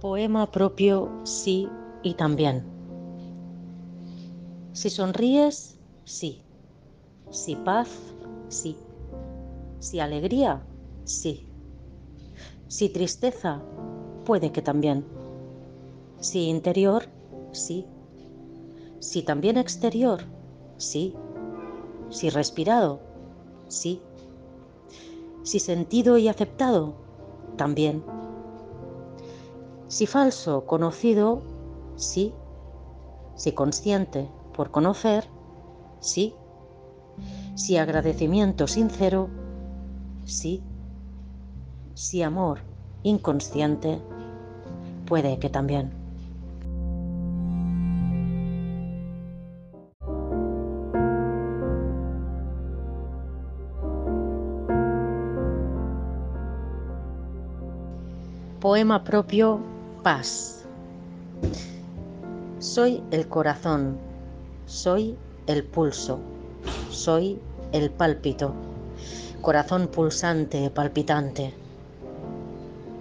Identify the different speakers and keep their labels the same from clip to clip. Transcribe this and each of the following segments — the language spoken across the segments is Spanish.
Speaker 1: Poema propio sí y también. Si sonríes, sí. Si paz, sí. Si alegría, sí. Si tristeza, puede que también. Si interior, sí. Si también exterior, sí. Si respirado, sí. Si sentido y aceptado, también. Si falso, conocido, sí. Si consciente, por conocer, sí. Si agradecimiento sincero, sí. Si amor inconsciente, puede que también. Poema propio Paz. Soy el corazón, soy el pulso, soy el pálpito, corazón pulsante, palpitante.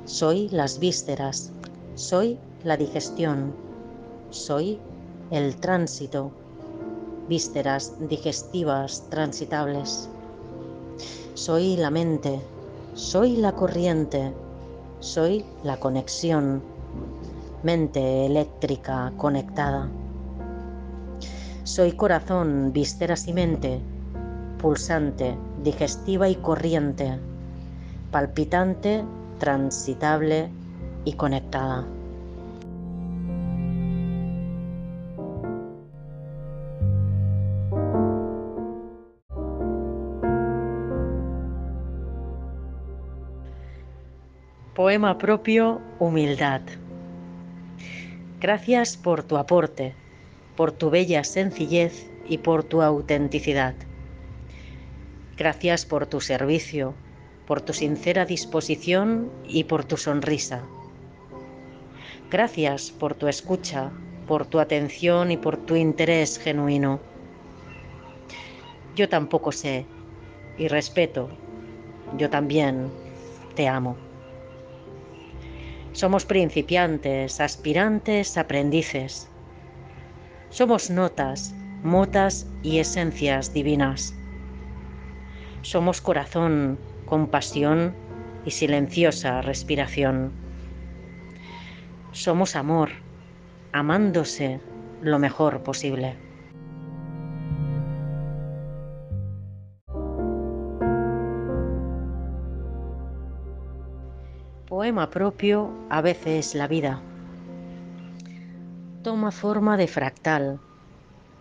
Speaker 1: Soy las vísceras, soy la digestión, soy el tránsito, vísceras digestivas transitables. Soy la mente, soy la corriente, soy la conexión, mente eléctrica conectada. Soy corazón, vísceras y mente, pulsante, digestiva y corriente, palpitante, transitable y conectada. Poema propio Humildad. Gracias por tu aporte, por tu bella sencillez y por tu autenticidad. Gracias por tu servicio, por tu sincera disposición y por tu sonrisa. Gracias por tu escucha, por tu atención y por tu interés genuino. Yo tampoco sé y respeto. Yo también te amo. Somos principiantes, aspirantes, aprendices. Somos notas, motas y esencias divinas. Somos corazón, compasión y silenciosa respiración. Somos amor, amándose lo mejor posible. Poema propio a veces la vida. Toma forma de fractal,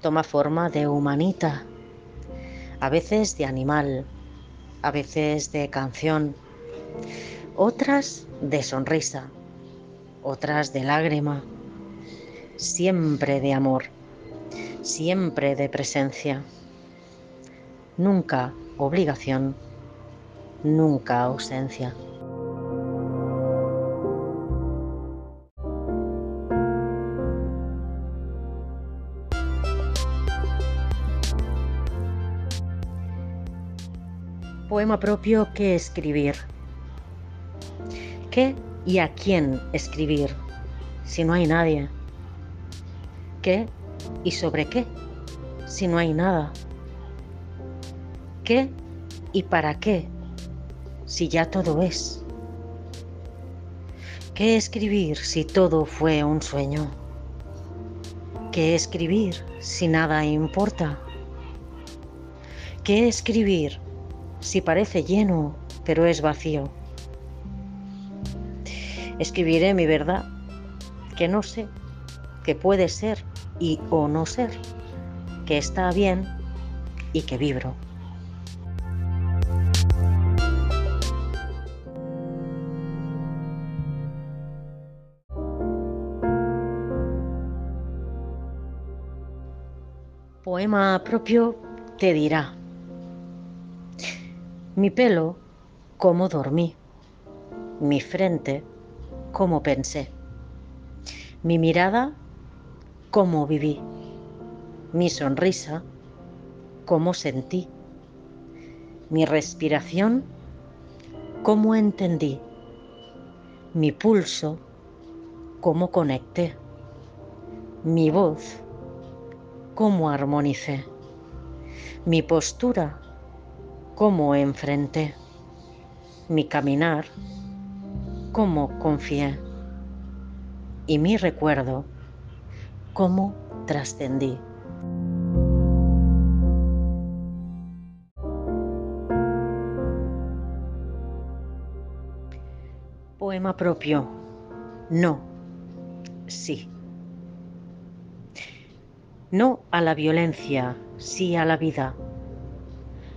Speaker 1: toma forma de humanita, a veces de animal, a veces de canción, otras de sonrisa, otras de lágrima, siempre de amor, siempre de presencia, nunca obligación, nunca ausencia. Poema propio que escribir. ¿Qué y a quién escribir si no hay nadie? ¿Qué y sobre qué si no hay nada? ¿Qué y para qué si ya todo es? ¿Qué escribir si todo fue un sueño? ¿Qué escribir si nada importa? ¿Qué escribir si parece lleno, pero es vacío. Escribiré mi verdad, que no sé, que puede ser y o no ser, que está bien y que vibro. Poema propio te dirá. Mi pelo, cómo dormí. Mi frente, cómo pensé. Mi mirada, cómo viví. Mi sonrisa, cómo sentí. Mi respiración, cómo entendí. Mi pulso, cómo conecté. Mi voz, cómo armonicé. Mi postura, cómo enfrenté. Mi caminar, cómo confié. Y mi recuerdo, cómo trascendí. Poema propio. No. Sí. No a la violencia, sí a la vida.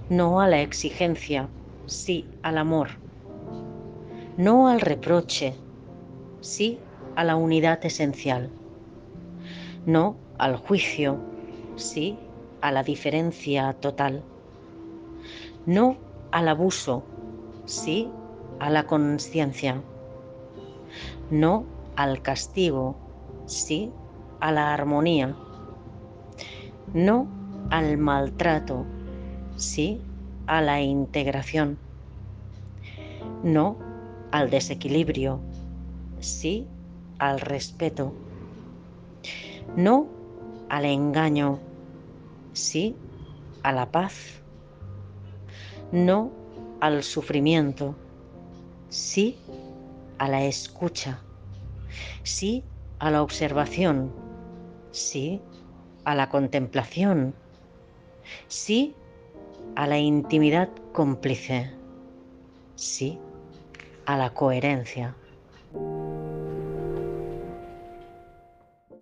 Speaker 1: No a la exigencia, sí al amor. No al reproche, sí a la unidad esencial. No al juicio, sí a la diferencia total. No al abuso, sí a la conciencia. No al castigo, sí a la armonía. No al maltrato, sí a la integración. No al desequilibrio, sí al respeto. No al engaño, sí a la paz. No al sufrimiento, sí a la escucha, sí a la observación, sí a la contemplación, sí a la intimidad cómplice, sí a la coherencia.